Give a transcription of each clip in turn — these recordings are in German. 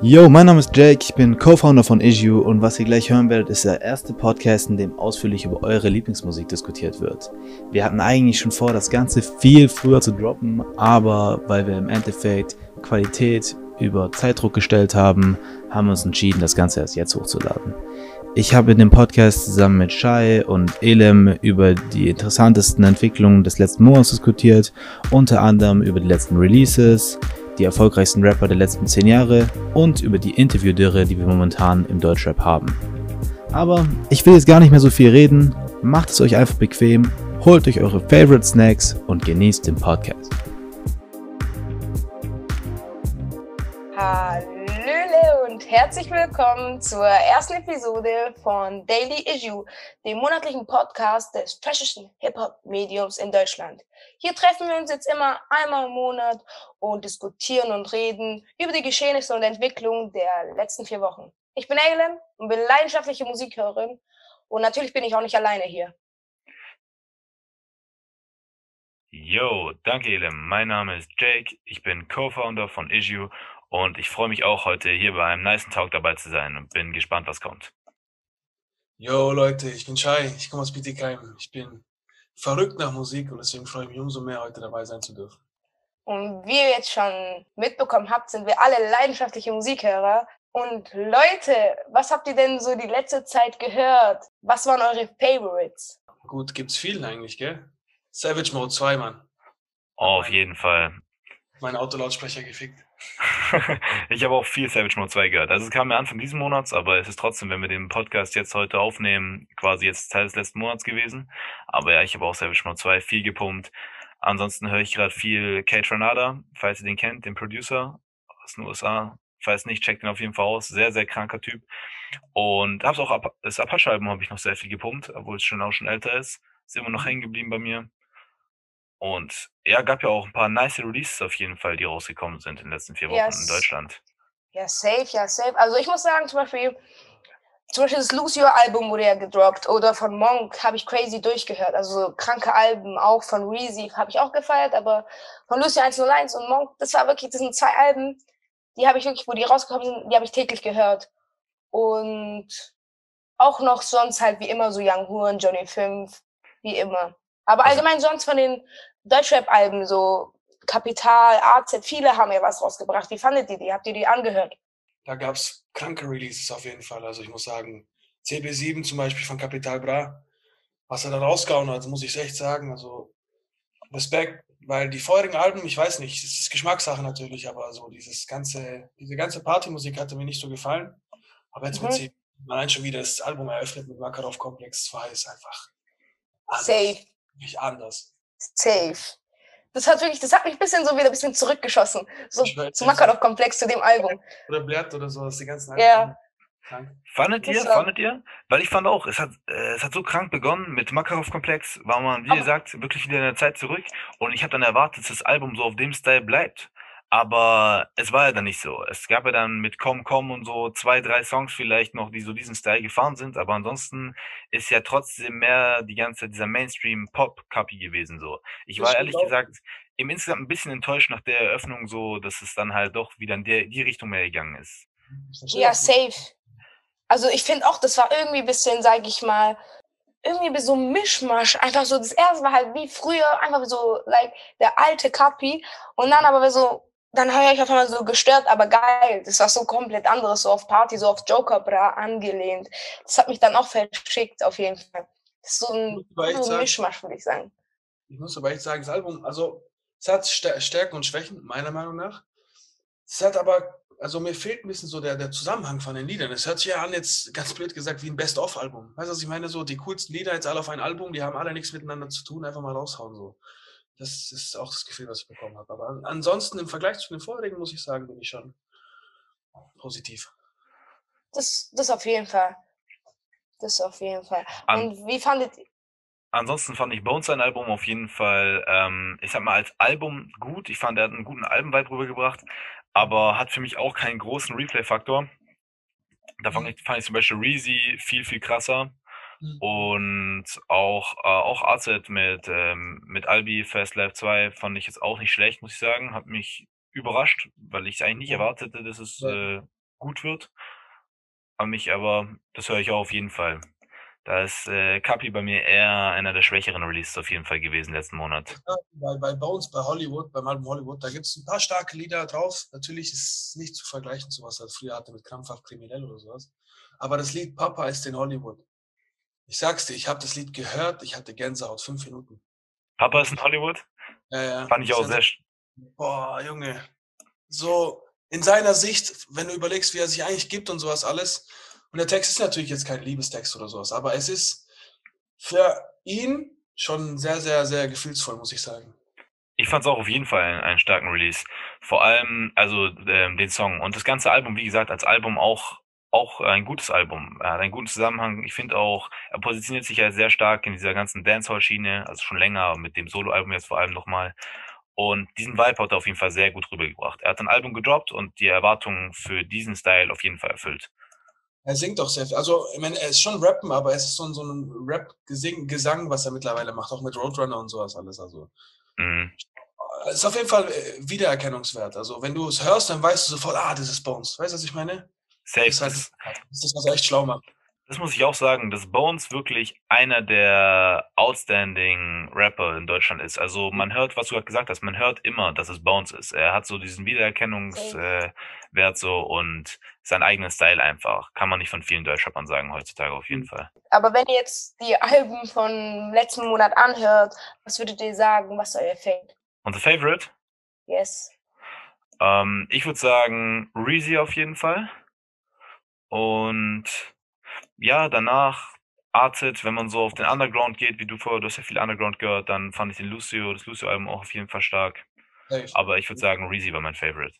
Yo, mein Name ist Jake, ich bin Co-Founder von Issue und was ihr gleich hören werdet, ist der erste Podcast, in dem ausführlich über eure Lieblingsmusik diskutiert wird. Wir hatten eigentlich schon vor, das Ganze viel früher zu droppen, aber weil wir im Endeffekt Qualität über Zeitdruck gestellt haben, haben wir uns entschieden, das Ganze erst jetzt hochzuladen. Ich habe in dem Podcast zusammen mit Shai und Elem über die interessantesten Entwicklungen des letzten Monats diskutiert, unter anderem über die letzten Releases, die erfolgreichsten Rapper der letzten 10 Jahre und über die Interviewdürre, die wir momentan im Deutschrap haben. Aber ich will jetzt gar nicht mehr so viel reden, macht es euch einfach bequem, holt euch eure Favorite Snacks und genießt den Podcast. Und herzlich willkommen zur ersten Episode von Daily Issue, dem monatlichen Podcast des trashischen Hip-Hop-Mediums in Deutschland. Hier treffen wir uns jetzt immer einmal im Monat und diskutieren und reden über die Geschehnisse und Entwicklung der letzten vier Wochen. Ich bin Eileen und bin leidenschaftliche Musikhörerin und natürlich bin ich auch nicht alleine hier. Yo, danke Elem. Mein Name ist Jake. Ich bin Co-Founder von Issue und ich freue mich auch heute hier bei einem nice Talk dabei zu sein und bin gespannt, was kommt. Yo Leute, ich bin Shai, ich komme aus Bietigheim. Ich bin verrückt nach Musik und deswegen freue ich mich umso mehr, heute dabei sein zu dürfen. Und wie ihr jetzt schon mitbekommen habt, sind wir alle leidenschaftliche Musikhörer. Und Leute, was habt ihr denn so die letzte Zeit gehört? Was waren eure Favorites? Gut, gibt's vielen eigentlich, gell? Savage Mode 2, Mann. Oh, auf jeden Fall. Mein Autolautsprecher gefickt. ich habe auch viel Savage Mode 2 gehört. Also es kam mir Anfang diesen Monats, aber es ist trotzdem, wenn wir den Podcast jetzt heute aufnehmen, quasi jetzt Teil des letzten Monats gewesen. Aber ja, ich habe auch Savage Mode 2 viel gepumpt. Ansonsten höre ich gerade viel Kate Renada, falls ihr den kennt, den Producer aus den USA. Falls nicht, checkt ihn auf jeden Fall aus. Sehr, sehr kranker Typ. Und hab's auch, das Apache-Album habe ich noch sehr viel gepumpt, obwohl es schon auch schon älter ist. Ist immer noch hängen geblieben bei mir. Und ja, gab ja auch ein paar nice Releases auf jeden Fall, die rausgekommen sind in den letzten vier Wochen yes. in Deutschland. Ja, safe, ja, safe. Also ich muss sagen, zum Beispiel, zum Beispiel das Lose Your Album wurde ja gedroppt oder von Monk habe ich crazy durchgehört. Also so kranke Alben, auch von Reezy habe ich auch gefeiert, aber von Lucy 101 und Monk, das war wirklich, das sind zwei Alben, die habe ich wirklich, wo die rausgekommen sind, die habe ich täglich gehört. Und auch noch sonst halt wie immer so Young Horn, Johnny 5, wie immer. Aber also allgemein sonst von den Deutschrap-Alben, so Kapital, AZ, viele haben ja was rausgebracht. Wie fandet ihr die? Habt ihr die angehört? Da gab es kranke Releases auf jeden Fall. Also ich muss sagen, CB7 zum Beispiel von Kapital Bra, was er da rausgehauen hat, muss ich echt sagen. Also Respekt, weil die vorherigen Alben, ich weiß nicht, es ist Geschmackssache natürlich, aber so dieses ganze, diese ganze Partymusik hatte mir nicht so gefallen. Aber jetzt mhm. mit CB, allein schon wieder das Album eröffnet mit Makarov Komplex 2 ist einfach. Safe nicht anders. Safe. Das hat wirklich, das hat mich ein bisschen so wieder ein bisschen zurückgeschossen. So zu Makarov-Komplex, zu dem Album. Oder Blatt oder so, das die ganzen Alben. Ja. Fandet ihr, fandet ihr? Weil ich fand auch, es hat, äh, es hat so krank begonnen mit Makarov-Komplex, war man, wie gesagt, wirklich wieder in der Zeit zurück. Und ich habe dann erwartet, dass das Album so auf dem Style bleibt. Aber es war ja dann nicht so. Es gab ja dann mit Komm Komm und so zwei, drei Songs vielleicht noch, die so diesen Style gefahren sind. Aber ansonsten ist ja trotzdem mehr die ganze dieser Mainstream-Pop-Copy gewesen so. Ich war ehrlich gesagt im insgesamt ein bisschen enttäuscht nach der Eröffnung so, dass es dann halt doch wieder in der, die Richtung mehr gegangen ist. Ja, safe. Also ich finde auch, das war irgendwie ein bisschen, sag ich mal, irgendwie so ein Mischmasch. Einfach so, das erste war halt wie früher, einfach so, like, der alte Kapi. Und dann aber so dann habe ich auf einmal so gestört, aber geil. Das war so komplett anderes, so auf Party, so auf Joker Bra angelehnt. Das hat mich dann auch verschickt, auf jeden Fall. Das ist so ein, so ein Mischmasch, würde ich sagen. Ich muss aber echt sagen, das Album, also es hat Stärken und Schwächen, meiner Meinung nach. Es hat aber, also mir fehlt ein bisschen so der, der Zusammenhang von den Liedern. Es hört sich ja an, jetzt ganz blöd gesagt, wie ein Best-of-Album. Weißt du, was ich meine? So die coolsten Lieder jetzt alle auf ein Album, die haben alle nichts miteinander zu tun, einfach mal raushauen so. Das ist auch das Gefühl, was ich bekommen habe. Aber ansonsten im Vergleich zu den vorherigen muss ich sagen, bin ich schon positiv. Das, das auf jeden Fall. Das auf jeden Fall. Und wie fandet ihr? Ansonsten fand ich Bones sein Album auf jeden Fall, ähm, ich sag mal, als Album gut. Ich fand, er hat einen guten Albenvibe rübergebracht, aber hat für mich auch keinen großen Replay-Faktor. Da fand mhm. ich, fand ich zum Beispiel Reezy viel, viel krasser. Mhm. Und auch, äh, auch AZ mit, ähm, mit Albi Fast Life 2 fand ich jetzt auch nicht schlecht, muss ich sagen. Hat mich überrascht, weil ich es eigentlich nicht erwartete, dass es äh, gut wird. Aber mich aber, das höre ich auch auf jeden Fall. Da ist äh, Kapi bei mir eher einer der schwächeren Releases auf jeden Fall gewesen letzten Monat. Ja, bei, bei Bones, bei Hollywood, beim Album Hollywood, da gibt es ein paar starke Lieder drauf. Natürlich ist es nicht zu vergleichen, so was er früher hatte mit Krampfhaft Kriminell oder sowas. Aber das Lied Papa ist in Hollywood. Ich sag's dir, ich habe das Lied gehört, ich hatte Gänsehaut, fünf Minuten. Papa ist in Hollywood? Ja, ja. Fand ich auch sehr. Boah, Junge. So in seiner Sicht, wenn du überlegst, wie er sich eigentlich gibt und sowas alles. Und der Text ist natürlich jetzt kein Liebestext oder sowas, aber es ist für ihn schon sehr, sehr, sehr gefühlsvoll, muss ich sagen. Ich fand es auch auf jeden Fall einen, einen, starken Release. Vor allem, also ähm, den Song und das ganze Album, wie gesagt, als Album auch auch ein gutes Album. Er hat einen guten Zusammenhang. Ich finde auch, er positioniert sich ja sehr stark in dieser ganzen Dancehall-Schiene, also schon länger mit dem Solo-Album jetzt vor allem nochmal. Und diesen Vibe hat er auf jeden Fall sehr gut rübergebracht. Er hat ein Album gedroppt und die Erwartungen für diesen Style auf jeden Fall erfüllt. Er singt auch sehr viel. Also, ich meine, er ist schon Rappen, aber es ist so ein, so ein Rap-Gesang, was er mittlerweile macht, auch mit Roadrunner und sowas alles. Also, mhm. es ist auf jeden Fall äh, Wiedererkennungswert. Also, wenn du es hörst, dann weißt du sofort, ah, das ist Bones. Weißt du, was ich meine? Safe. Das, das, das ist was er echt schlau macht. Das muss ich auch sagen, dass Bones wirklich einer der outstanding Rapper in Deutschland ist. Also man hört, was du gerade gesagt hast, man hört immer, dass es Bones ist. Er hat so diesen Wiedererkennungswert äh, so und seinen eigenen Style einfach. Kann man nicht von vielen Deutschrappern sagen heutzutage auf jeden Fall. Aber wenn ihr jetzt die Alben von letzten Monat anhört, was würdet ihr sagen, was euer Favorite? Unser Favorite? Yes. Ähm, ich würde sagen Reezy auf jeden Fall. Und ja, danach Artet, wenn man so auf den Underground geht, wie du vorher, du hast ja viel Underground gehört, dann fand ich den Lucio, das Lucio-Album auch auf jeden Fall stark. Echt? Aber ich würde sagen, Reezy war mein Favorite.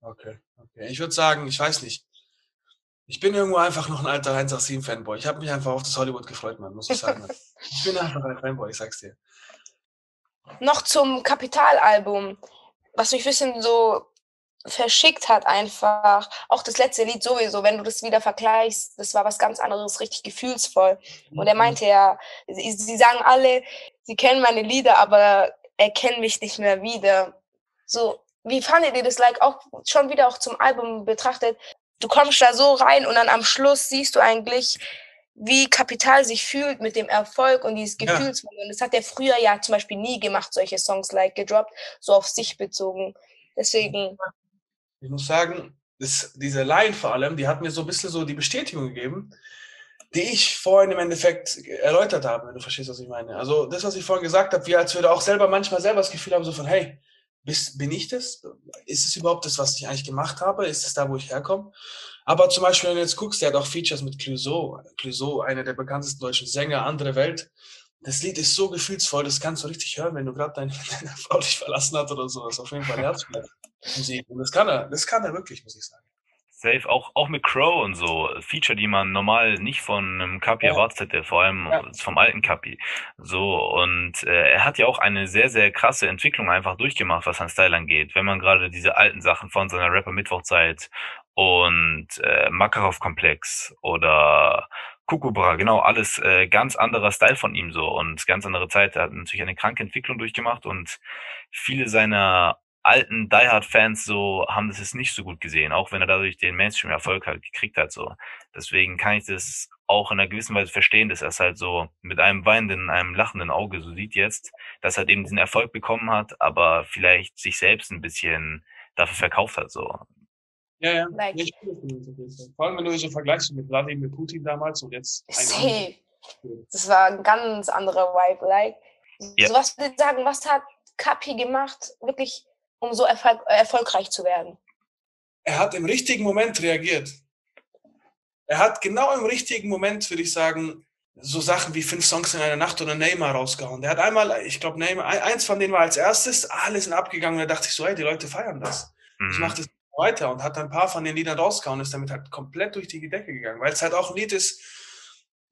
Okay, okay. Ich würde sagen, ich weiß nicht. Ich bin irgendwo einfach noch ein alter 187-Fanboy. Ich habe mich einfach auf das Hollywood gefreut, man, muss ich sagen. ich bin einfach ein Fanboy, ich sag's dir. Noch zum Kapitalalbum, was mich ein bisschen so verschickt hat einfach. Auch das letzte Lied sowieso, wenn du das wieder vergleichst, das war was ganz anderes, richtig gefühlsvoll. Und er mhm. meinte ja, sie, sie sagen alle, sie kennen meine Lieder, aber erkennen mich nicht mehr wieder. So, wie fandet ihr das like auch schon wieder auch zum Album betrachtet? Du kommst da so rein und dann am Schluss siehst du eigentlich, wie Kapital sich fühlt mit dem Erfolg und dieses Gefühlsvolle. Ja. Und das hat er früher ja zum Beispiel nie gemacht, solche Songs like gedroppt, so auf sich bezogen. Deswegen ich muss sagen, das, diese Line vor allem, die hat mir so ein bisschen so die Bestätigung gegeben, die ich vorhin im Endeffekt erläutert habe, wenn du verstehst, was ich meine. Also das, was ich vorhin gesagt habe, wie als würde auch selber manchmal selber das Gefühl haben, so von, hey, bist, bin ich das? Ist es überhaupt das, was ich eigentlich gemacht habe? Ist es da, wo ich herkomme? Aber zum Beispiel, wenn du jetzt guckst, der hat auch Features mit Clouseau. Clouseau, einer der bekanntesten deutschen Sänger, andere Welt. Das Lied ist so gefühlsvoll, das kannst du richtig hören, wenn du gerade deine, deine Frau dich verlassen hat oder so. Das ist auf jeden Fall Herzschmerz. Musik. Und das kann er, das kann er wirklich, muss ich sagen. Safe, auch, auch mit Crow und so, Feature, die man normal nicht von einem Kapi ja. erwartet hätte, vor allem ja. vom alten Kapi. So, und äh, er hat ja auch eine sehr, sehr krasse Entwicklung einfach durchgemacht, was sein Style angeht. Wenn man gerade diese alten Sachen von seiner Rapper-Mittwochzeit und äh, Makarov-Komplex oder Kukubra, genau, alles äh, ganz anderer Style von ihm so und ganz andere Zeit. Er hat natürlich eine kranke Entwicklung durchgemacht und viele seiner alten Die Hard Fans so haben das jetzt nicht so gut gesehen, auch wenn er dadurch den Mainstream Erfolg halt gekriegt hat so. Deswegen kann ich das auch in einer gewissen Weise verstehen, dass er es halt so mit einem weinenden, einem lachenden Auge so sieht jetzt, dass er halt eben diesen Erfolg bekommen hat, aber vielleicht sich selbst ein bisschen dafür verkauft hat so. Ja, ja. Like. Nee, Vor allem, wenn du so vergleichst mit Vladimir Putin damals und jetzt. Safe. Das war ein ganz anderer Vibe. Like, ja. so was würde ich sagen, was hat Kapi gemacht, wirklich um so erfolg erfolgreich zu werden? Er hat im richtigen Moment reagiert. Er hat genau im richtigen Moment, würde ich sagen, so Sachen wie fünf Songs in einer Nacht oder Neymar rausgehauen. Der hat einmal, ich glaube, Neymar, eins von denen war als erstes, alle sind abgegangen und da dachte ich so, hey, die Leute feiern das. Mhm. Ich mache das weiter und hat dann ein paar von den Liedern rausgehauen, ist damit halt komplett durch die Decke gegangen, weil es halt auch ein Lied ist,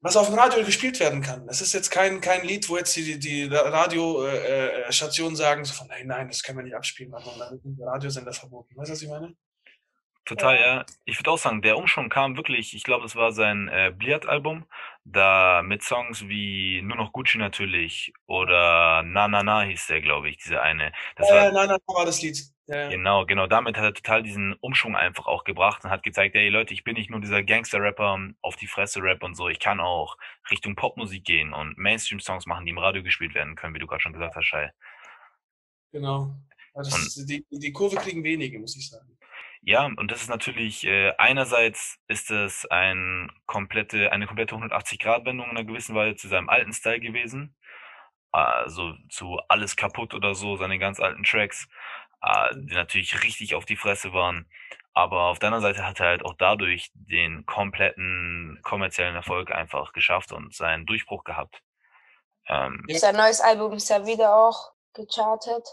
was auf dem Radio gespielt werden kann. Es ist jetzt kein, kein Lied, wo jetzt die, die Radiostationen äh, sagen, so von, nein, nein, das können wir nicht abspielen, machen und dann wird der Radiosender verboten. Weißt du, was ich meine? Total, ja. Ich würde auch sagen, der Umschwung kam wirklich, ich glaube, das war sein äh, Bliat-Album, da mit Songs wie Nur noch Gucci natürlich oder Na Na Na hieß der, glaube ich, diese eine. Das ja, war, Na Na Na war das Lied. Ja, Genau, genau. Damit hat er total diesen Umschwung einfach auch gebracht und hat gezeigt, ey Leute, ich bin nicht nur dieser Gangster-Rapper auf die Fresse Rap und so. Ich kann auch Richtung Popmusik gehen und Mainstream-Songs machen, die im Radio gespielt werden können, wie du gerade schon gesagt hast, Shai. genau. Also die, die Kurve kriegen wenige, muss ich sagen. Ja, und das ist natürlich, äh, einerseits ist es ein komplette, eine komplette 180-Grad-Wendung in einer gewissen Weise zu seinem alten Style gewesen. Also zu Alles kaputt oder so, seine ganz alten Tracks, die natürlich richtig auf die Fresse waren. Aber auf der anderen Seite hat er halt auch dadurch den kompletten kommerziellen Erfolg einfach geschafft und seinen Durchbruch gehabt. Ähm, Ja. Sein neues Album ist ja wieder auch gechartet.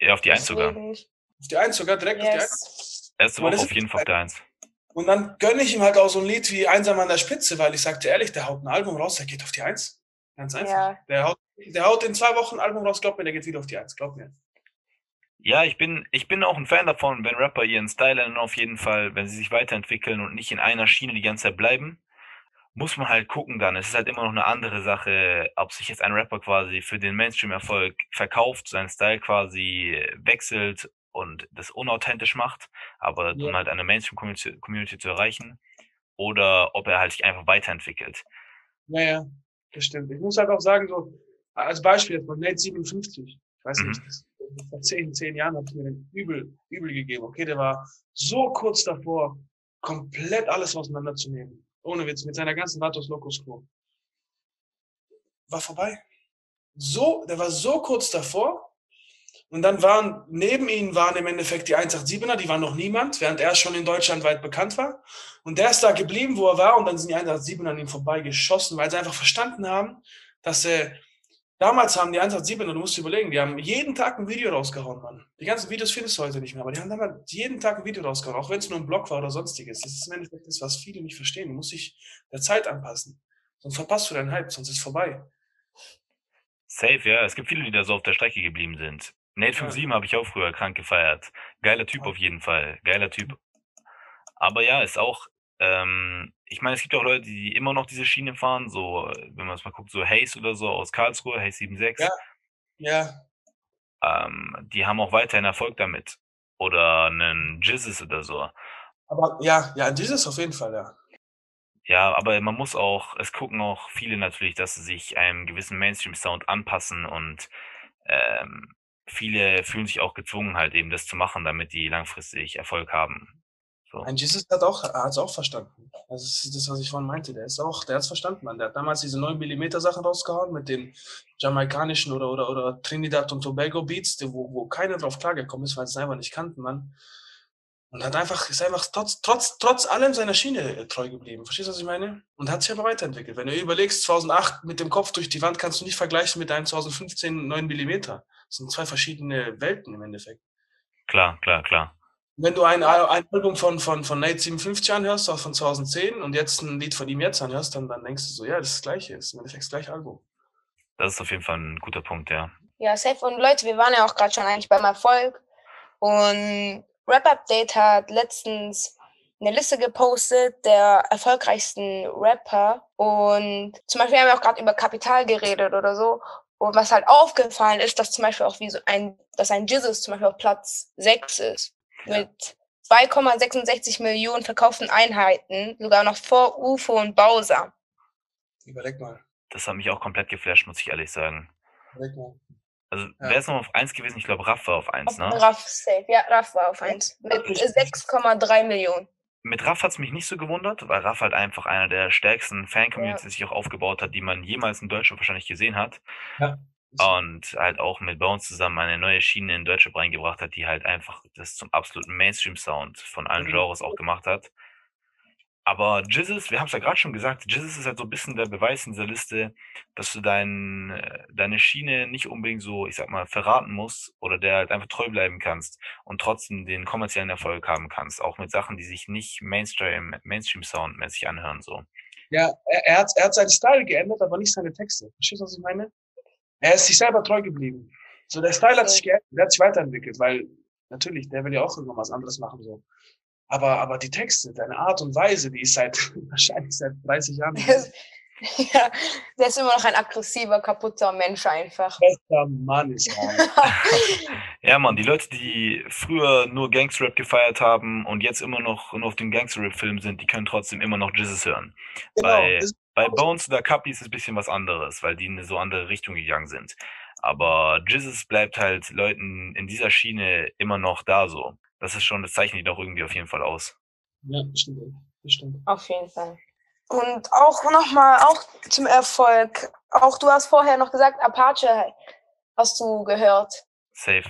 ja, auf die Eins sogar. Auf die Eins sogar, direkt auf die Eins. yes. Erste Woche auf jeden Fall auf der Eins. Und dann gönne ich ihm halt auch so ein Lied wie Einsam an der Spitze, weil ich sagte ehrlich, der haut ein Album raus, der geht auf die Eins. Ganz einfach. Ja. Der, haut, der haut in zwei Wochen ein Album raus, glaub mir, der geht wieder auf die Eins, glaub mir. Ja, ich bin, ich bin auch ein Fan davon, wenn Rapper ihren Style ändern, auf jeden Fall, wenn sie sich weiterentwickeln und nicht in einer Schiene die ganze Zeit bleiben, muss man halt gucken dann. Es ist halt immer noch eine andere Sache, ob sich jetzt ein Rapper quasi für den Mainstream-Erfolg verkauft, seinen Style quasi wechselt und das unauthentisch macht, aber Ja. um halt eine Mainstream-Community Community zu erreichen, oder ob er halt sich einfach weiterentwickelt. Naja, das stimmt. Ich muss halt auch sagen, so, als Beispiel von Nate 57, ich weiß Mhm. nicht, das, vor zehn, zehn Jahren hat mir den übel, übel gegeben. Okay, der war so kurz davor, komplett alles auseinanderzunehmen. Ohne Witz, mit seiner ganzen Vatos Locos Crew. War vorbei. So, der war so kurz davor. Und dann waren, neben ihnen waren im Endeffekt die 187er, die waren noch niemand, während er schon in Deutschland weit bekannt war. Und der ist da geblieben, wo er war, und dann sind die 187er an ihm vorbeigeschossen, weil sie einfach verstanden haben, dass äh, damals haben die 187er, du musst dir überlegen, die haben jeden Tag ein Video rausgehauen, Mann. Die ganzen Videos findest du heute nicht mehr, aber die haben damals jeden Tag ein Video rausgehauen, auch wenn es nur ein Blog war oder sonstiges. Das ist im Endeffekt das, was viele nicht verstehen. Du musst dich der Zeit anpassen. Sonst verpasst du deinen Hype, sonst ist es vorbei. Safe, ja. Es gibt viele, die da so auf der Strecke geblieben sind. Nate Ja. 57 habe ich auch früher krank gefeiert. Geiler Typ Ja. auf jeden Fall. Geiler Typ. Aber ja, ist auch, ähm, ich meine, es gibt auch Leute, die immer noch diese Schiene fahren, so, äh, wenn man es mal guckt, so Hayes oder so aus Karlsruhe, Hayes 76. Ja. Ja, Ähm, die haben auch weiterhin Erfolg damit. Oder einen Jizzes oder so. aber ja, ja, dieses auf jeden Fall, ja. Ja, aber man muss auch, es gucken auch viele natürlich, dass sie sich einem gewissen Mainstream-Sound anpassen und ähm, viele fühlen sich auch gezwungen, halt eben das zu machen, damit die langfristig Erfolg haben. So. Ein Jesus hat auch, hat es auch verstanden. Das ist das, was ich vorhin meinte. Der ist auch, der hat es verstanden, Mann. Der hat damals diese 9 mm Sachen rausgehauen mit den jamaikanischen oder, oder, oder Trinidad und Tobago Beats, die- wo, wo keiner drauf klargekommen ist, weil sie es einfach nicht kannten, Mann. Und hat einfach, ist einfach trotz, trotz, trotz allem seiner Schiene äh, treu geblieben. Verstehst du, was ich meine? Und hat sich aber weiterentwickelt. Wenn du überlegst, 2008 mit dem Kopf durch die Wand kannst du nicht vergleichen mit einem 2015 9 mm. Das sind zwei verschiedene Welten im Endeffekt. Klar, klar, klar. Wenn du ein, ein Album von, von, von Nate 57 anhörst, auch von 2010, und jetzt ein Lied von ihm jetzt anhörst, dann, dann denkst du so, ja, das ist das Gleiche, das ist im Endeffekt das gleiche Album. Das ist auf jeden Fall ein guter Punkt, ja. Ja, safe. Und Leute, wir waren ja auch gerade schon eigentlich beim Erfolg. Und Rap Update hat letztens eine Liste gepostet der erfolgreichsten Rapper. Und zum Beispiel haben wir auch gerade über Kapital geredet oder so. Und was halt aufgefallen ist, dass zum Beispiel auch wie so ein, dass ein Jesus zum Beispiel auf Platz 6 ist. Ja. Mit 2,66 Millionen verkauften Einheiten, sogar noch vor UFO und Bowser. Überleg mal. Das hat mich auch komplett geflasht, muss ich ehrlich sagen. Überleg mal. Also, Ja. wer ist noch auf 1 gewesen? Ich glaube, Raff war auf 1, ne? Raff safe, ja, Raff war auf 1. Mit Wirklich? 6,3 Millionen. Mit Raff hat's mich nicht so gewundert, weil Raff halt einfach einer der stärksten Fan-Communities Ja. sich auch aufgebaut hat, die man jemals in Deutschland wahrscheinlich gesehen hat. Ja. Und halt auch mit Bones zusammen eine neue Schiene in Deutschland reingebracht hat, die halt einfach das zum absoluten Mainstream-Sound von allen Mhm. Genres auch gemacht hat. Aber Jizzes, wir haben es ja gerade schon gesagt, Jizzes ist halt so ein bisschen der Beweis in dieser Liste, dass du dein, äh, deine Schiene nicht unbedingt so, ich sag mal, verraten musst oder der halt einfach treu bleiben kannst und trotzdem den kommerziellen Erfolg haben kannst, auch mit Sachen, die sich nicht Mainstream, Mainstream-Sound-mäßig anhören, so. Ja, er, er, hat, er hat seinen Style geändert, aber nicht seine Texte. Verstehst du, was ich meine? Er ist sich selber treu geblieben. So, der Style hat sich geändert, der hat sich weiterentwickelt, weil natürlich, der will ja auch irgendwann was anderes machen, so. Aber, aber die Texte, deine Art und Weise, die ist seit, wahrscheinlich seit 30 Jahren. Ja, der ist immer noch ein aggressiver, kaputter Mensch einfach. Bester Mann ist er. Ja, Mann, die Leute, die früher nur Gangster-Rap gefeiert haben und jetzt immer noch nur auf dem Gangster-Rap-Film sind, die können trotzdem immer noch Jesus hören. Bei, das- bei Bones oder Cappy ist es ein bisschen was anderes, weil die in eine so andere Richtung gegangen sind. Aber Jesus bleibt halt Leuten in dieser Schiene immer noch da so. Das ist schon, das zeichnet ihn doch irgendwie auf jeden Fall aus. Ja, das stimmt. Das stimmt. Auf jeden Fall. Und auch nochmal, auch zum Erfolg. Auch du hast vorher noch gesagt, Apache hast du gehört. Safe.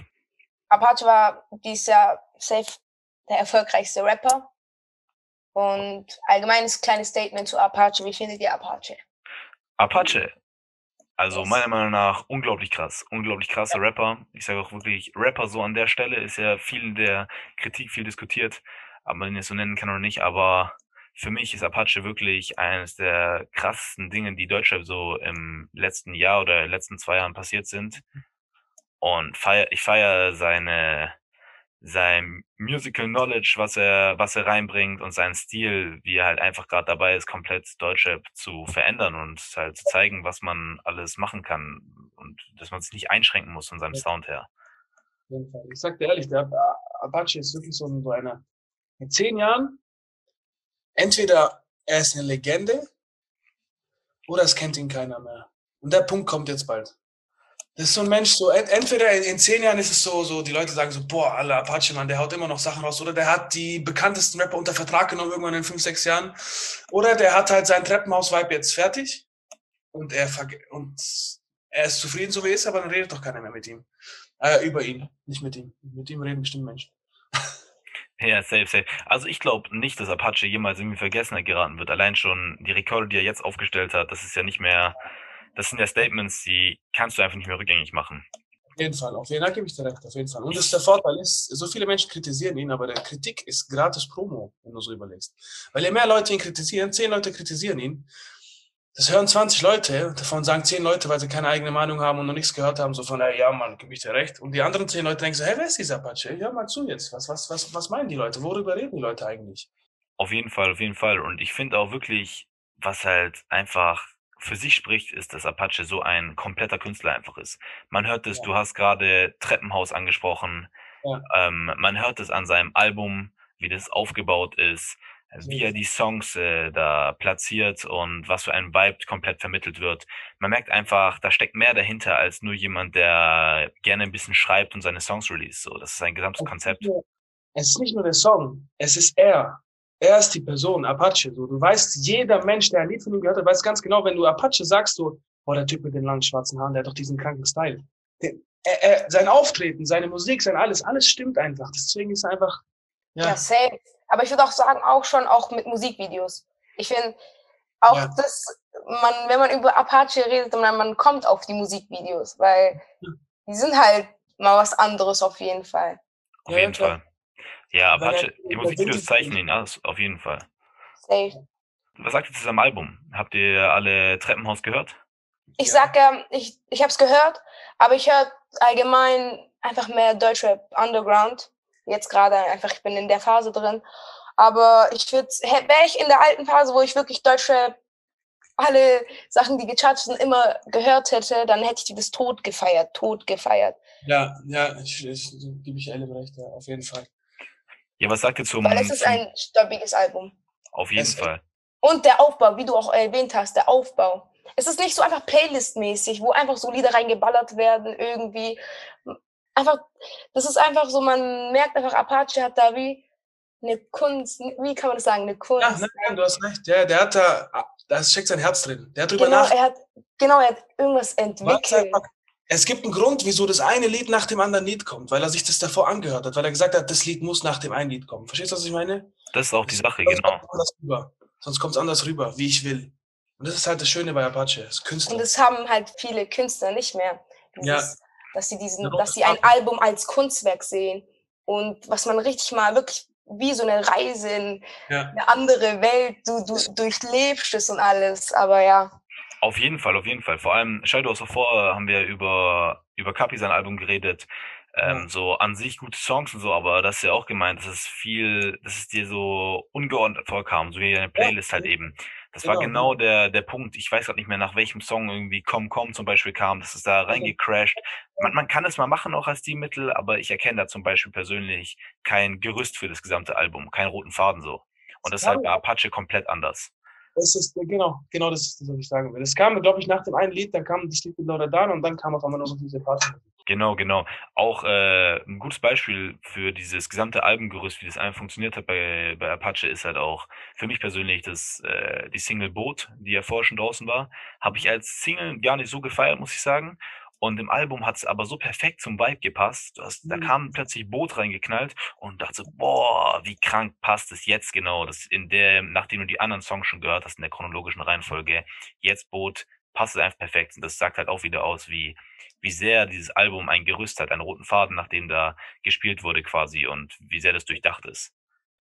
Apache war dieses Jahr safe der erfolgreichste Rapper. Und allgemeines kleines Statement zu Apache. Wie findet ihr Apache? Apache. Also Yes. meiner Meinung nach unglaublich krass. Unglaublich krasser Rapper. Ich sage auch wirklich, Rapper so an der Stelle ist ja viel in der Kritik viel diskutiert, ob man ihn jetzt so nennen kann oder nicht, aber für mich ist Apache wirklich eines der krassesten Dinge, die Deutschrap so im letzten Jahr oder in den letzten zwei Jahren passiert sind. Und feier, ich feiere seine, sein Musical Knowledge, was er, was er reinbringt und seinen Stil, wie er halt einfach gerade dabei ist, komplett Deutschrap zu verändern und halt zu zeigen, was man alles machen kann und dass man sich nicht einschränken muss von seinem Ja. Sound her. Auf jeden Fall. Ich sag dir ehrlich, der Apache ist wirklich so, so einer. In zehn Jahren, entweder er ist eine Legende oder es kennt ihn keiner mehr. Und der Punkt kommt jetzt bald. Das ist so ein Mensch, so en- entweder in, in zehn Jahren ist es so, so, die Leute sagen so, boah, aller Apache, Mann, der haut immer noch Sachen raus. Oder der hat die bekanntesten Rapper unter Vertrag genommen irgendwann in fünf, sechs Jahren. Oder der hat halt sein Treppenhaus-Vibe jetzt fertig und er, und er ist zufrieden, so wie er ist, aber dann redet doch keiner mehr mit ihm. Äh, über ihn, nicht mit ihm. Mit ihm reden bestimmt Menschen. Ja, safe, safe. Also ich glaube nicht, dass Apache jemals irgendwie Vergessenheit geraten wird. Allein schon die Rekorde, die er jetzt aufgestellt hat, das ist ja nicht mehr, das sind ja Statements, die kannst du einfach nicht mehr rückgängig machen. Auf jeden Fall, auf jeden Fall gebe ich dir recht, auf jeden Fall. Und das der Vorteil ist, so viele Menschen kritisieren ihn, aber der Kritik ist gratis Promo, wenn du so überlegst. Weil je mehr Leute ihn kritisieren, zehn Leute kritisieren ihn, das hören 20 Leute, davon sagen 10 Leute, weil sie keine eigene Meinung haben und noch nichts gehört haben, so von, ey, ja, Mann, gebe ich dir recht. Und die anderen 10 Leute denken so, hey, wer ist dieser Apache? Hör mal zu jetzt. Was, was, was, was meinen die Leute? Worüber reden die Leute eigentlich? Auf jeden Fall, auf jeden Fall. Und ich finde auch wirklich, was halt einfach für sich spricht, ist, dass Apache so ein kompletter Künstler einfach ist. Man hört es, Ja. du hast gerade Treppenhaus angesprochen. Ja. Ähm, man hört es an seinem Album, wie das aufgebaut ist, wie er die Songs äh, da platziert und was für ein Vibe komplett vermittelt wird. Man merkt einfach, da steckt mehr dahinter als nur jemand, der gerne ein bisschen schreibt und seine Songs release. So, das ist ein gesamtes Konzept. Es ist nicht nur der Song, es ist er. Er ist die Person, Apache. So, du weißt, jeder Mensch, der ein Lied von ihm gehört hat, weiß ganz genau, wenn du Apache sagst, so, boah, der Typ mit den langen schwarzen Haaren, der hat doch diesen kranken Style. Der, er, er, sein Auftreten, seine Musik, sein alles, alles stimmt einfach. Deswegen ist er einfach, Ja, ja, safe. Aber ich würde auch sagen, auch schon auch mit Musikvideos. Ich finde auch Ja. das, man, wenn man über Apache redet, man, man kommt auf die Musikvideos, weil Ja. die sind halt mal was anderes auf jeden Fall. Auf jeden. Fall. Ja, Apache, die er Musikvideos windet- zeichnen ihn aus, auf jeden Fall. Safe. Was sagt ihr zu seinem Album? Habt ihr alle Treppenhaus gehört? Ich Ja. sag ja, ich, ich habe es gehört, aber ich höre allgemein einfach mehr Deutschrap Underground. Jetzt gerade einfach, ich bin in der Phase drin. Aber ich würde, wäre ich in der alten Phase, wo ich wirklich Deutschrap, alle Sachen, die gechartet sind, immer gehört hätte, dann hätte ich das tot gefeiert, tot gefeiert. ja, ja, ich, ich, gebe ich Elle recht, ja, auf jeden Fall. Ja, was sagt ihr zum, Weil es ist ein stoppiges Album. auf jeden Es- Fall. Und der Aufbau, wie du auch erwähnt hast, der Aufbau. Es ist nicht so einfach Playlist-mäßig, wo einfach so Lieder reingeballert werden, irgendwie. Einfach, das ist einfach so, man merkt einfach, Apache hat da wie eine Kunst, wie kann man das sagen, eine Kunst. Ja, nein, nein, du hast recht. Ja, der hat da, da steckt sein Herz drin. Der hat drüber genau, nach. er hat, genau, er hat irgendwas entwickelt. einfach. Es gibt einen Grund, wieso das eine Lied nach dem anderen Lied kommt, weil er sich das davor angehört hat, weil er gesagt hat, das Lied muss nach dem einen Lied kommen. Verstehst du, was ich meine? Das ist auch die Sache, Sonst genau. kommt's anders rüber. Sonst kommt es anders rüber, wie ich will. Und das ist halt das Schöne bei Apache, das Und Künstler. das haben halt viele Künstler nicht mehr. Ja. Dieses, Dass sie diesen, Ja, dass das sie ein Album als Kunstwerk sehen. Und was man richtig mal wirklich wie so eine Reise in Ja. eine andere Welt, du, du durchlebst es und alles. Aber ja, Auf jeden Fall, auf jeden Fall. Vor allem, Shadow davor haben wir über, über Kapi sein Album geredet. Ähm, Ja. So an sich gute Songs und so, aber das ist ja auch gemeint, dass es viel, dass es dir so ungeordnet vorkam, so wie deine Playlist halt eben. Das war Genau, genau der, der Punkt. Ich weiß gerade nicht mehr, nach welchem Song irgendwie Komm, Komm zum Beispiel kam. Das ist da reingecrashed. Man, man kann es mal machen auch als Stilmittel, aber ich erkenne da zum Beispiel persönlich kein Gerüst für das gesamte Album, keinen roten Faden so. Und das ist halt bei Apache komplett anders. Das ist, genau, genau das ist das, was ich sagen will. Es kam, glaube ich, nach dem einen Lied, dann kam das Lied mit Loredan und dann kam auf einmal noch so diese Party. Genau, genau. Auch äh, ein gutes Beispiel für dieses gesamte Albumgerüst, wie das einfach funktioniert hat bei, bei Apache, ist halt auch für mich persönlich das, äh, die Single Boot, die ja vorher schon draußen war, habe ich als Single gar nicht so gefeiert, muss ich sagen. Und im Album hat es aber so perfekt zum Vibe gepasst. Du hast, Da Mhm. kam plötzlich Boot reingeknallt und dachte, so, boah, wie krank passt es jetzt genau. Das in der, nachdem du die anderen Songs schon gehört hast in der chronologischen Reihenfolge, jetzt Boot, passt es einfach perfekt. Und das sagt halt auch wieder aus, wie, wie sehr dieses Album ein Gerüst hat, einen roten Faden, nachdem da gespielt wurde quasi und wie sehr das durchdacht ist.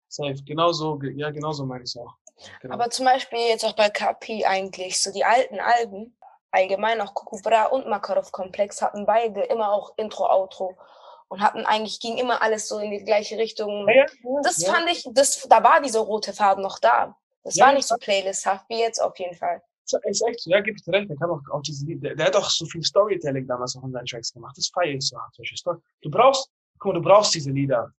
Safe. Genauso, ge- ja, genauso meine ich es auch. Genau. Aber zum Beispiel jetzt auch bei KP eigentlich, so die alten Alben, allgemein auch Kukubra und Makarov-Komplex hatten beide immer auch Intro, Outro und hatten eigentlich, ging immer alles so in die gleiche Richtung. Ja, ja, Das ja. fand ich, das, da war dieser rote Faden noch da. Das war nicht so playlisthaft wie jetzt auf jeden Fall. Ist echt so, ja, gebe ich dir recht. Der, kann auch, auch diese der, der hat auch so viel Storytelling damals auch in seinen Tracks gemacht. Das feiere ich so hart. Du brauchst, guck mal, du brauchst diese Lieder.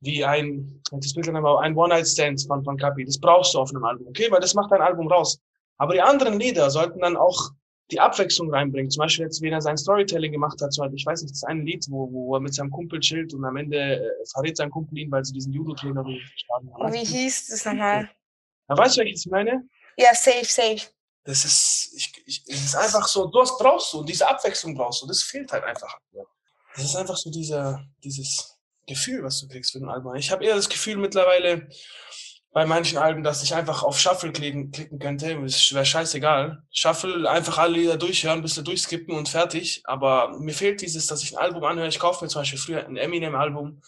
Wie ein, das aber ein One-Night-Stand von, von Kapi. Das brauchst du auf einem Album, okay? Weil das macht dein Album raus. Aber die anderen Lieder sollten dann auch die Abwechslung reinbringen. Zum Beispiel jetzt, wie er sein Storytelling gemacht hat. So, halt, ich weiß nicht, das eine Lied, wo, wo er mit seinem Kumpel chillt und am Ende äh, verrät sein Kumpel ihn, weil sie diesen Judo-Trainer geschlagen haben. Wie hieß das nochmal? Ja, weißt du, welches ich meine? Ja, safe, safe. Das ist, ich, ich, es ist einfach so, du hast, brauchst du, und diese Abwechslung brauchst du, das fehlt halt einfach. Das ist einfach so dieser, dieses Gefühl, was du kriegst für ein Album. Ich habe eher das Gefühl mittlerweile bei manchen Alben, dass ich einfach auf Shuffle klicken, klicken könnte. Es wäre scheißegal. Shuffle, einfach alle Lieder durchhören, ein bisschen durchskippen und fertig. Aber mir fehlt dieses, dass ich ein Album anhöre. Ich kaufe mir zum Beispiel früher ein Eminem-Album.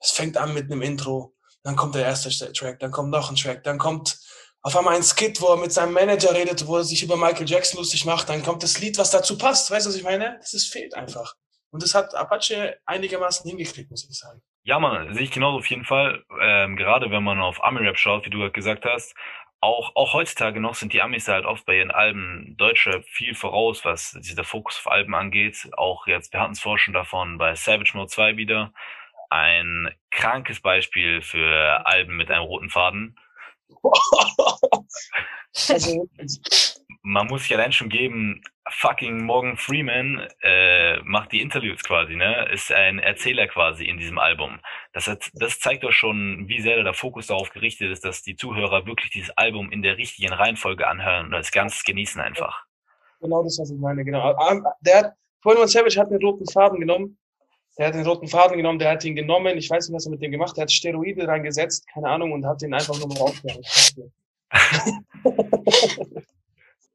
Es fängt an mit einem Intro. Dann kommt der erste Track, dann kommt noch ein Track, dann kommt auf einmal ein Skit, wo er mit seinem Manager redet, wo er sich über Michael Jackson lustig macht, dann kommt das Lied, was dazu passt. Weißt du, was ich meine? Das ist, fehlt einfach. Und das hat Apache einigermaßen hingekriegt, muss ich sagen. Ja, man, sehe ich genauso auf jeden Fall. Ähm, gerade wenn man auf Ami-Rap schaut, wie du gerade gesagt hast, auch, auch heutzutage noch sind die Amis halt oft bei ihren Alben Deutsche viel voraus, was dieser Fokus auf Alben angeht. Auch jetzt, wir hatten es vorher schon davon bei Savage Mode 2 wieder. Ein krankes Beispiel für Alben mit einem roten Faden. Also, Man muss sich allein schon geben, fucking Morgan Freeman äh, macht die Interviews quasi, ne? Ist ein Erzähler quasi in diesem Album. Das, hat, das zeigt doch schon, wie sehr der Fokus darauf gerichtet ist, dass die Zuhörer wirklich dieses Album in der richtigen Reihenfolge anhören und als Ganzes genießen einfach. genau das, was ich meine, genau. Ah, Der hat, Twenty Savage hat den roten Faden genommen. Der hat den roten Faden genommen, der hat ihn genommen. Ich weiß nicht, was er mit dem gemacht hat. Der hat Steroide reingesetzt, keine Ahnung, und hat den einfach nur mal rausgehauen.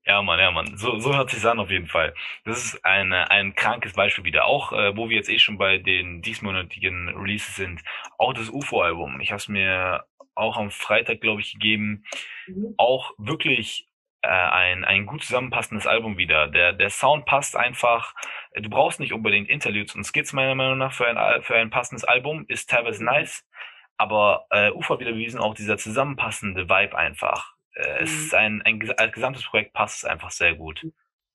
Ja, Mann, ja, Mann. So, so hört sich's an auf jeden Fall. Das ist ein, ein krankes Beispiel wieder. Auch, äh, wo wir jetzt eh schon bei den diesmonatigen Releases sind. Auch das UFO-Album. Ich habe es mir auch am Freitag, glaube ich, gegeben. Mhm. Auch wirklich äh, ein, ein gut zusammenpassendes Album wieder. Der, der Sound passt einfach. Du brauchst nicht unbedingt Interludes und Skits, meiner Meinung nach, für ein, für ein passendes Album. Ist teilweise nice. Aber äh, UFO hat wieder bewiesen, auch dieser zusammenpassende Vibe einfach. Äh, Es Mhm. ist ein, ein als gesamtes Projekt passt es einfach sehr gut.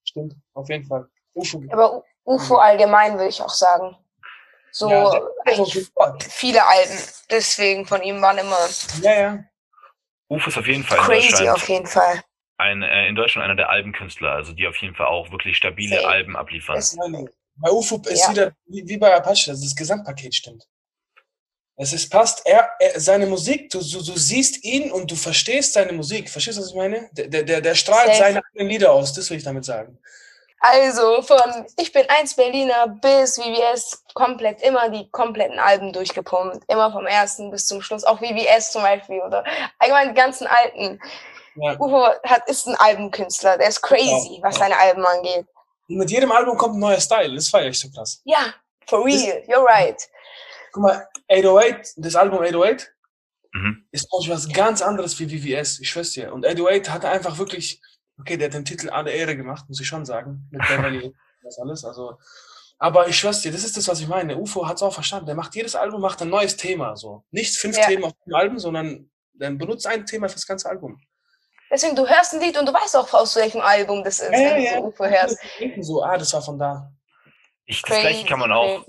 Stimmt, auf jeden Fall. UFO. Aber UFO allgemein würde ich auch sagen. So Ja, eigentlich viele Alben. Deswegen von ihm waren immer Ja, ja. UFO ist auf jeden Fall in crazy Deutschland, auf jeden Fall. ein, äh, in Deutschland einer der Albenkünstler, also die auf jeden Fall auch wirklich stabile. Alben abliefern. Bei UFO ist Ja. wieder wie, wie bei Apache, dass das Gesamtpaket stimmt. Es ist passt, er, er seine Musik, du, du, du siehst ihn und du verstehst seine Musik. Verstehst du, was ich meine? Der, der- der, strahlt Safe. seine eigenen Lieder aus, das will ich damit sagen. Also von Ich bin eins Berliner bis VVS komplett immer die kompletten Alben durchgepumpt. Immer vom ersten bis zum Schluss. Auch VVS zum Beispiel oder allgemein die ganzen alten. Ja. Ufo hat, ist ein Albenkünstler. Der ist crazy, was seine Alben angeht. Und mit jedem Album kommt ein neuer Style, das feiere ich so krass. Ja, for real. You're right. Guck mal, 808, das Album 808 Mhm. ist auch was ganz anderes wie VVS, ich schwör's dir. Und 808 hat einfach wirklich, okay, der hat den Titel alle Ehre gemacht, muss ich schon sagen, mit Beverly und das alles. Also, Aber ich schwör's dir, das ist das, was ich meine. UFO hat's auch verstanden. Der macht jedes Album, macht ein neues Thema. So. Nicht fünf Ja. Themen auf dem Album, sondern dann benutzt ein Thema fürs ganze Album. Deswegen, du hörst ein Lied und du weißt auch, aus welchem Album das ist, wenn du so UFO hörst. So, ah, das war von da. Ich, das gleiche kann man auch.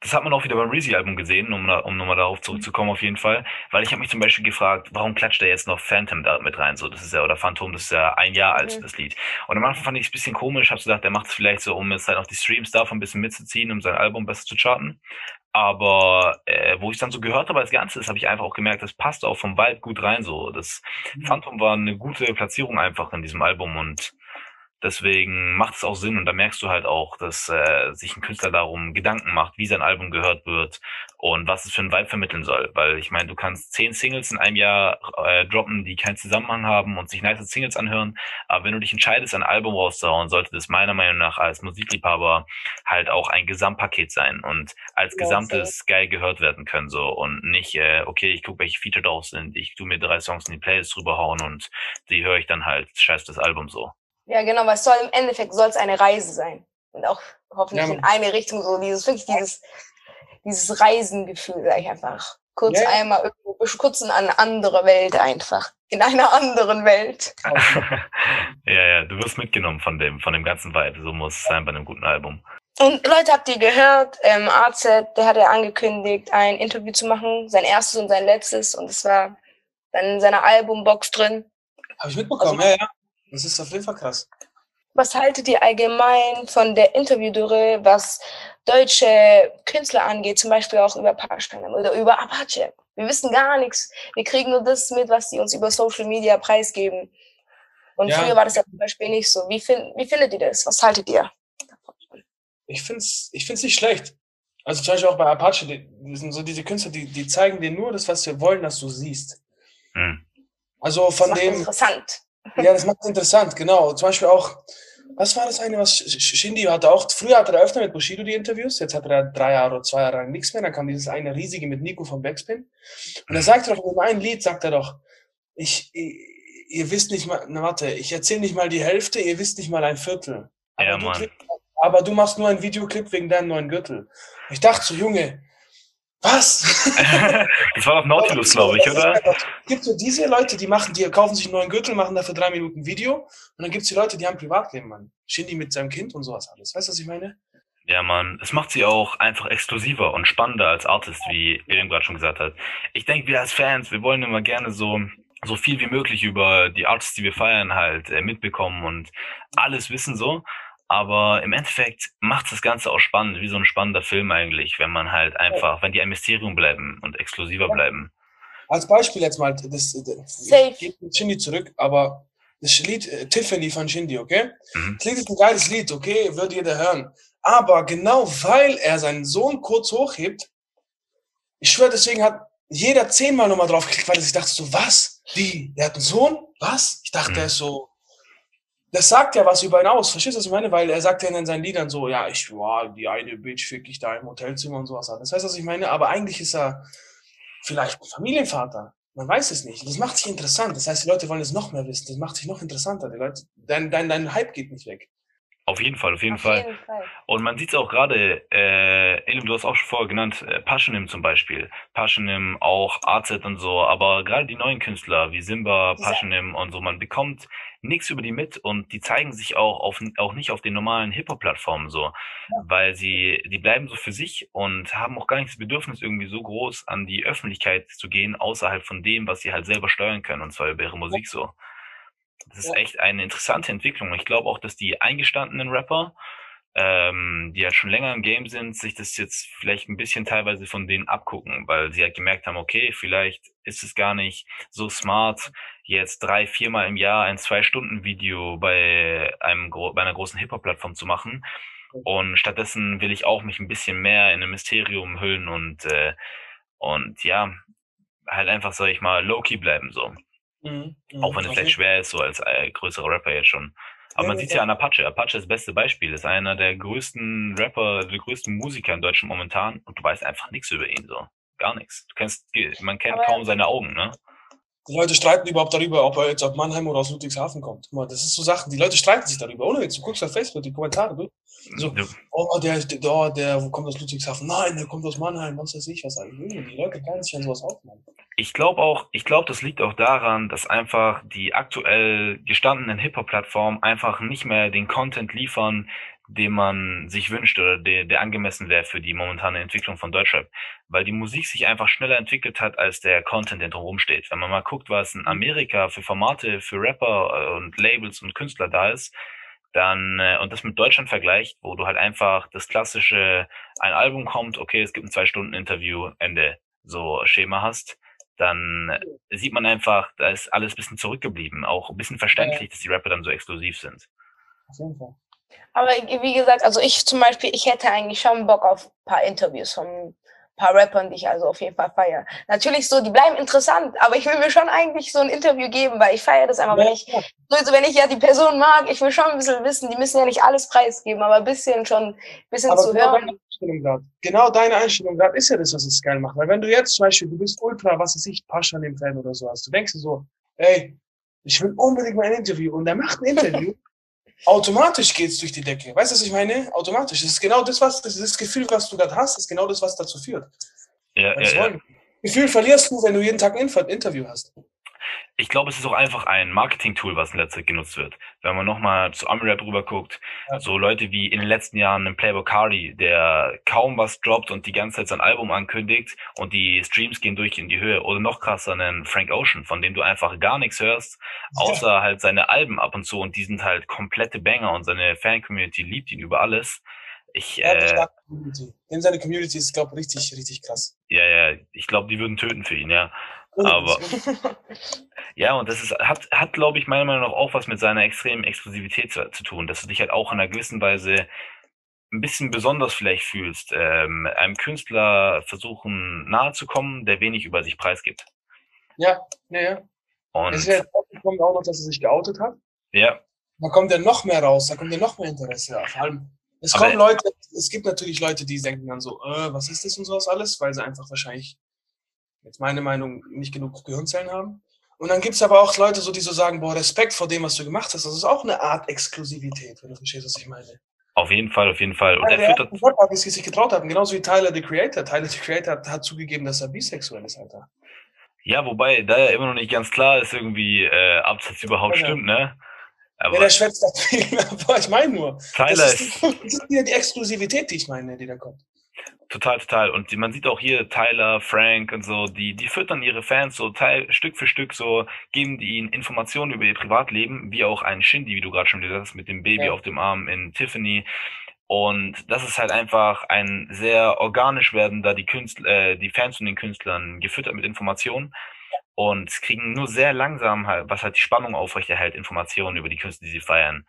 Das hat man auch wieder beim Reezy-Album gesehen, um, um nochmal darauf zurückzukommen auf jeden Fall. Weil ich habe mich zum Beispiel gefragt, warum klatscht er jetzt noch Phantom da mit rein? So, das ist ja, oder Phantom, das ist ja ein Jahr alt, Mhm. das Lied. Und am Anfang fand ich es ein bisschen komisch, hab so gedacht, der macht es vielleicht so, um jetzt halt auch die Streams davon ein bisschen mitzuziehen, um sein Album besser zu charten. Aber äh, wo ich dann so gehört habe als Ganzes, habe ich einfach auch gemerkt, das passt auch vom Vibe gut rein. So, das Phantom war eine gute Platzierung einfach in diesem Album und deswegen macht es auch Sinn und da merkst du halt auch, dass äh, sich ein Künstler darum Gedanken macht, wie sein Album gehört wird und was es für ein Vibe vermitteln soll. Weil ich meine, du kannst zehn Singles in einem Jahr äh, droppen, die keinen Zusammenhang haben und sich nice Singles anhören, aber wenn du dich entscheidest, ein Album rauszuhauen, sollte das meiner Meinung nach als Musikliebhaber halt auch ein Gesamtpaket sein und als Ja, Gesamtes geil gehört werden können so und nicht, äh, okay, ich gucke, welche Feature drauf sind, ich tu mir drei Songs in die Playlist drüber hauen und die höre ich dann halt, scheiß das Album so. Ja, genau, weil es soll im Endeffekt soll es eine Reise sein. Und auch hoffentlich Ja, in eine Richtung, so dieses, wirklich dieses, dieses Reisengefühl, sag ich einfach. Kurz Ja, ja. einmal irgendwo, kurz in eine andere Welt einfach. In einer anderen Welt. ja, ja, du wirst mitgenommen von dem, von dem ganzen Vibe. So muss es sein bei einem guten Album. Und Leute, habt ihr gehört, ähm, AZ, der hat ja angekündigt, ein Interview zu machen, sein erstes und sein letztes, und es war dann in seiner Albumbox drin. Habe ich mitbekommen, Also- ja, ja. Das ist auf jeden Fall krass. Was haltet ihr allgemein von der Interviewdürre, was deutsche Künstler angeht, zum Beispiel auch über Parkstein oder über Apache? Wir wissen gar nichts. Wir kriegen nur das mit, was die uns über Social Media preisgeben. Und Ja. früher war das ja zum Beispiel nicht so. Wie, fin wie findet ihr das? Was haltet ihr? Ich finde es ich find's nicht schlecht. Also zum Beispiel auch bei Apache, die, sind so diese Künstler, die, die zeigen dir nur das, was wir wollen, dass du siehst. Hm. Also Das von macht dem, interessant. Ja, das macht es interessant, genau. Zum Beispiel auch, was war das eine, was Sh- Sh- Shindy hatte auch, früher hatte er öfter mit Bushido die Interviews, jetzt hat er drei Jahre oder zwei Jahre lang nichts mehr, dann kam dieses eine riesige mit Nico vom Backspin. Und er sagt doch in dem einen Lied, sagt er doch, ich, ihr, wisst nicht mal, na warte, ich erzähle nicht mal die Hälfte, ihr wisst nicht mal ein Viertel. Aber, Ja, du, Mann. aber du machst nur einen Videoclip wegen deinem neuen Gürtel. Ich dachte so, Junge, was? das war doch Nautilus, glaube ich, oder? Es gibt so diese Leute, die machen, die kaufen sich einen neuen Gürtel, machen dafür drei Minuten Video und dann gibt es die Leute, die haben Privatleben, Mann. Shindy mit seinem Kind und sowas alles. Weißt du, was ich meine? Ja, Mann, es macht sie auch einfach exklusiver und spannender als Artist, wie Elim gerade schon gesagt hat. Ich denke, wir als Fans, wir wollen immer gerne so, so viel wie möglich über die Artists, die wir feiern, halt äh, mitbekommen und alles wissen so. Aber im Endeffekt macht das Ganze auch spannend, wie so ein spannender Film eigentlich, wenn man halt einfach, wenn die ein Mysterium bleiben und exklusiver Ja. bleiben. Als Beispiel jetzt mal, das, das Safe. ich gebe mit Shindy zurück, aber das Lied äh, Tiffany von Shindy, okay? Mhm. Das Lied ist ein geiles Lied, okay? Würde jeder hören. Aber genau weil er seinen Sohn kurz hochhebt, ich schwöre, deswegen hat jeder zehnmal nochmal drauf geklickt, weil er sich dachte so, was? Wie? Der hat einen Sohn? Was? Ich dachte, Mhm. der ist so. Das sagt ja was über ihn aus. Verstehst du, was ich meine? Weil er sagt ja in seinen Liedern so, ja, ich war die eine Bitch, fick ich da im Hotelzimmer und sowas. Das heißt, was ich meine? Aber eigentlich ist er vielleicht Familienvater. Man weiß es nicht. Das macht sich interessant. Das heißt, die Leute wollen es noch mehr wissen. Das macht sich noch interessanter. Die Leute, dein, dein, dein Hype geht nicht weg. Auf jeden Fall, auf jeden Auf Fall. jeden Fall. Und man sieht es auch gerade, äh, Elim, du hast auch schon vorher genannt, äh, Passionim zum Beispiel. Passionim, auch AZ und so, aber gerade die neuen Künstler wie Simba, Passionim und so, man bekommt nichts über die mit und die zeigen sich auch auf, auch nicht auf den normalen Hip-Hop-Plattformen so, weil sie, die bleiben so für sich und haben auch gar nicht das Bedürfnis irgendwie so groß an die Öffentlichkeit zu gehen, außerhalb von dem, was sie halt selber steuern können und zwar über ihre Musik so. Das ist Ja. echt eine interessante Entwicklung. Ich glaube auch, dass die eingestandenen Rapper, ähm, die ja schon länger im Game sind, sich das jetzt vielleicht ein bisschen teilweise von denen abgucken, weil sie halt gemerkt haben, okay, vielleicht ist es gar nicht so smart, jetzt drei, viermal im Jahr ein Zwei-Stunden-Video bei einem bei einer großen Hip-Hop-Plattform zu machen. Und stattdessen will ich auch mich ein bisschen mehr in ein Mysterium hüllen und äh, und ja, halt einfach, sag ich mal, low-key bleiben so. Mhm. Auch wenn es vielleicht schwer ist, so als äh, größerer Rapper jetzt schon. Aber Ja, man sieht ja an Apache. Apache ist das beste Beispiel. Ist einer der größten Rapper, der größten Musiker in Deutschland momentan und du weißt einfach nichts über ihn so. Gar nichts. Du kennst, man kennt Aber- kaum seine Augen, ne? Die Leute streiten überhaupt darüber, ob er jetzt aus Mannheim oder aus Ludwigshafen kommt. Guck mal, das ist so Sachen, die Leute streiten sich darüber. Ohne Witz, du guckst auf Facebook die Kommentare durch. So, Du- oh, der, der, oh, der kommt aus Ludwigshafen. Nein, der kommt aus Mannheim, was weiß ich, was eigentlich. Die Leute können sich an sowas aufmachen. Ich glaube auch, ich glaube, das liegt auch daran, dass einfach die aktuell gestandenen Hip-Hop-Plattformen einfach nicht mehr den Content liefern, den man sich wünscht oder der, der angemessen wäre für die momentane Entwicklung von Deutschrap. Weil die Musik sich einfach schneller entwickelt hat, als der Content, der drumherum steht. Wenn man mal guckt, was in Amerika für Formate, für Rapper äh, und Labels und Künstler da ist, dann, äh, und das mit Deutschland vergleicht, wo du halt einfach das klassische, ein Album kommt, okay, es gibt ein Zwei-Stunden-Interview, Ende, so Schema hast, dann sieht man einfach, da ist alles ein bisschen zurückgeblieben. Auch ein bisschen verständlich, dass die Rapper dann so exklusiv sind. Auf jeden Fall. Aber wie gesagt, also ich zum Beispiel, ich hätte eigentlich schon Bock auf ein paar Interviews von ein paar Rappern, die ich also auf jeden Fall feiere. Natürlich so, die bleiben interessant, aber ich will mir schon eigentlich so ein Interview geben, weil ich feiere das einfach, wenn ich, Ja, also wenn ich ja die Person mag, ich will schon ein bisschen wissen, die müssen ja nicht alles preisgeben, aber ein bisschen schon, ein bisschen Aber zu genau hören. deine Einstellung grad. Genau deine Einstellung gerade ist ja das, was es geil macht. Weil wenn du jetzt zum Beispiel, du bist ultra, was weiß ich, Pascha an dem Fan oder sowas, du denkst dir so, ey, ich will unbedingt mal ein Interview und der macht ein Interview. automatisch geht's durch die Decke. Weißt du, was ich meine? Automatisch. Das ist genau das, was, das, ist das Gefühl, was du gerade hast, ist genau das, was dazu führt. Ja, ja, ja. Gefühl verlierst du, wenn du jeden Tag ein Interview hast. Ich glaube, es ist auch einfach ein Marketing-Tool, was in letzter Zeit genutzt wird. Wenn man nochmal zu Ami-Rap rüber guckt, Ja. so Leute wie in den letzten Jahren ein Playboy Cardi, der kaum was droppt und die ganze Zeit sein Album ankündigt und die Streams gehen durch in die Höhe. Oder noch krasser, einen Frank Ocean, von dem du einfach gar nichts hörst, außer halt seine Alben ab und zu und die sind halt komplette Banger und seine Fan-Community liebt ihn über alles. Ich, eine äh, starke Community. Denn seine Community ist, glaube ich, richtig, richtig krass. ja, ja, ich glaube, die würden töten für ihn, ja. Ohne Aber-. Ja, und das ist, hat, hat glaube ich, meiner Meinung nach auch was mit seiner extremen Exklusivität zu, zu tun, dass du dich halt auch in einer gewissen Weise ein bisschen besonders vielleicht fühlst, ähm, einem Künstler versuchen nahe zu kommen, der wenig über sich preisgibt. Ja, ja, ja. Und Es ist ja jetzt aufgekommen auch noch, dass er sich geoutet hat. ja, Da kommt ja noch mehr raus, da kommt ja noch mehr Interesse. Ja, vor allem, es Aber- kommen Leute, es gibt natürlich Leute, die denken dann so, äh, was ist das und sowas alles, weil sie einfach wahrscheinlich, jetzt meine Meinung, nicht genug Gehirnzellen haben. Und dann gibt's aber auch Leute, so, die so sagen, boah, Respekt vor dem, was du gemacht hast. Das ist auch eine Art Exklusivität, wenn du verstehst, was ich meine. auf jeden Fall, auf jeden Fall. Und er der führt die es sich getraut haben, genauso wie Tyler, the Creator. Tyler, the Creator, hat, hat zugegeben, dass er bisexuell ist, Alter. ja, wobei, da ja immer noch nicht ganz klar ist, irgendwie, äh, ob das überhaupt Ja, ja. stimmt, ne? Ja, Aber der schwätzt da viel, aber ich meine nur. Tyler Das ist, ist, das ist wieder die Exklusivität, die ich meine, die da kommt. Total, total. Und man sieht auch hier Tyler, Frank und so, die, die füttern ihre Fans so Teil, Stück für Stück so, geben die ihnen Informationen über ihr Privatleben, wie auch ein Shindy, wie du gerade schon gesagt hast, mit dem Baby Ja. auf dem Arm in Tiffany. Und das ist halt einfach ein sehr organisch werden, da die Künstler, äh, die Fans von den Künstlern gefüttert mit Informationen und kriegen nur sehr langsam halt, was halt die Spannung aufrechterhält, Informationen über die Künstler, die sie feiern.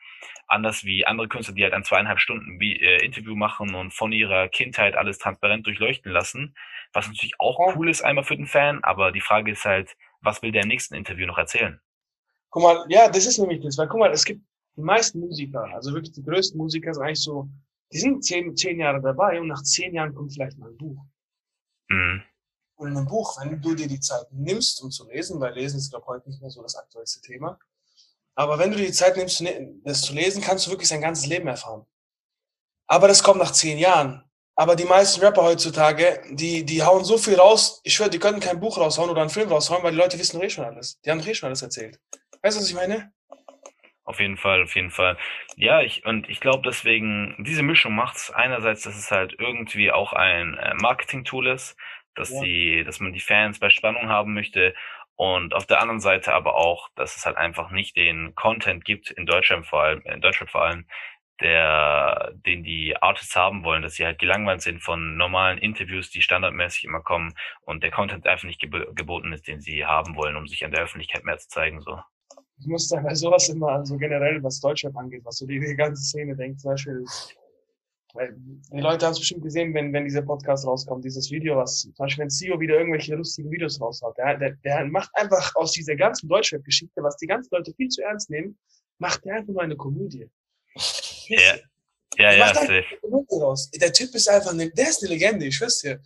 Anders wie andere Künstler, die halt ein zweieinhalb Stunden wie, äh, Interview machen und von ihrer Kindheit alles transparent durchleuchten lassen, was natürlich auch Ja. cool ist einmal für den Fan, aber die Frage ist halt, was will der im nächsten Interview noch erzählen? Guck mal, ja, das ist nämlich das, weil guck mal, es gibt die meisten Musiker, also wirklich die größten Musiker sind eigentlich so, die sind zehn, zehn Jahre dabei und nach zehn Jahren kommt vielleicht mal ein Buch. Mhm. Und in einem Buch, wenn du dir die Zeit nimmst, um zu lesen, weil Lesen ist, glaube ich, heute nicht mehr so das aktuellste Thema, aber wenn du dir die Zeit nimmst, ne- das zu lesen, kannst du wirklich sein ganzes Leben erfahren. Aber das kommt nach zehn Jahren. Aber die meisten Rapper heutzutage, die, die hauen so viel raus, ich schwöre, die können kein Buch raushauen oder einen Film raushauen, weil die Leute wissen eh schon alles. Die haben eh schon alles erzählt. Weißt du, was ich meine? Auf jeden Fall, auf jeden Fall. Ja, ich, und ich glaube deswegen, diese Mischung macht's einerseits, dass es halt irgendwie auch ein äh, Marketing-Tool ist, dass Ja. die, dass man die Fans bei Spannung haben möchte und auf der anderen Seite aber auch, dass es halt einfach nicht den Content gibt, in Deutschland vor allem, in Deutschland vor allem, der, den die Artists haben wollen, dass sie halt gelangweilt sind von normalen Interviews, die standardmäßig immer kommen und der Content einfach nicht geb geboten ist, den sie haben wollen, um sich an der Öffentlichkeit mehr zu zeigen, so. Ich muss da bei sowas immer, also generell, was Deutschrap angeht, was so die, ganze Szene denkt, zum Beispiel, die Leute haben es bestimmt gesehen, wenn, wenn dieser Podcast rauskommt, dieses Video, was, zum Beispiel, wenn CEO wieder irgendwelche lustigen Videos raushaut, der, der, der macht einfach aus dieser ganzen Deutschrap-Geschichte, was die ganzen Leute viel zu ernst nehmen, macht der einfach nur eine Komödie. Ja, ja, Der ja, macht einfach safe. eine Komödie raus. Der Typ ist einfach eine, der ist eine Legende, ich schwör's dir.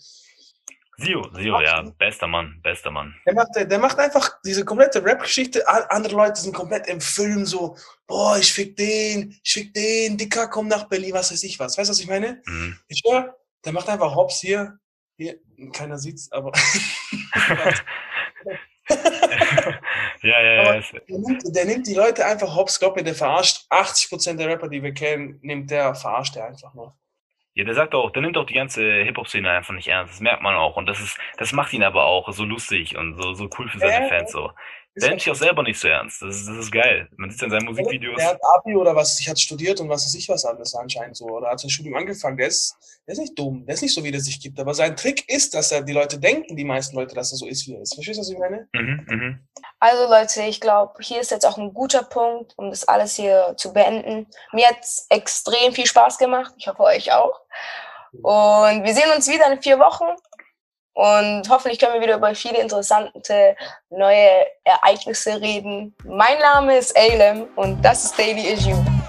Sio, Sio, ja, bester Mann, bester Mann. Der macht, der macht einfach diese komplette Rap-Geschichte. Andere Leute sind komplett im Film so, boah, ich fick den, ich fick den, Dicker, komm nach Berlin, was weiß ich was. Weißt du, was ich meine? Mhm. Ich schwör, der macht einfach Hops hier. Hier, keiner sieht's, aber. ja, ja, ja. Der, nimmt, der nimmt die Leute einfach Hops, glaub mir, der verarscht 80% der Rapper, die wir kennen, nimmt der, verarscht der einfach noch. Ja, der sagt auch, der nimmt auch die ganze Hip-Hop-Szene einfach nicht ernst. Das merkt man auch. Und das ist, das macht ihn aber auch so lustig und so, so cool für seine Ja, Fans so. Der nimmt sich auch selber nicht so ernst. Das ist, das ist geil. Man sieht ja in seinen Musikvideos. Der hat Abi oder was, ich hat studiert und was weiß ich was alles anscheinend so. Oder hat sein Studium angefangen. Der ist, der ist nicht dumm, der ist nicht so, wie der sich gibt. Aber sein Trick ist, dass er die Leute denken, die meisten Leute, dass er so ist, wie er ist. Verstehst du, was ich meine? Mhm, mhm. Also Leute, ich glaube, hier ist jetzt auch ein guter Punkt, um das alles hier zu beenden. Mir hat es extrem viel Spaß gemacht. Ich hoffe euch auch. Und wir sehen uns wieder in vier Wochen. Und hoffentlich können wir wieder über viele interessante neue Ereignisse reden. Mein Name ist Alem und das ist Daily Issue.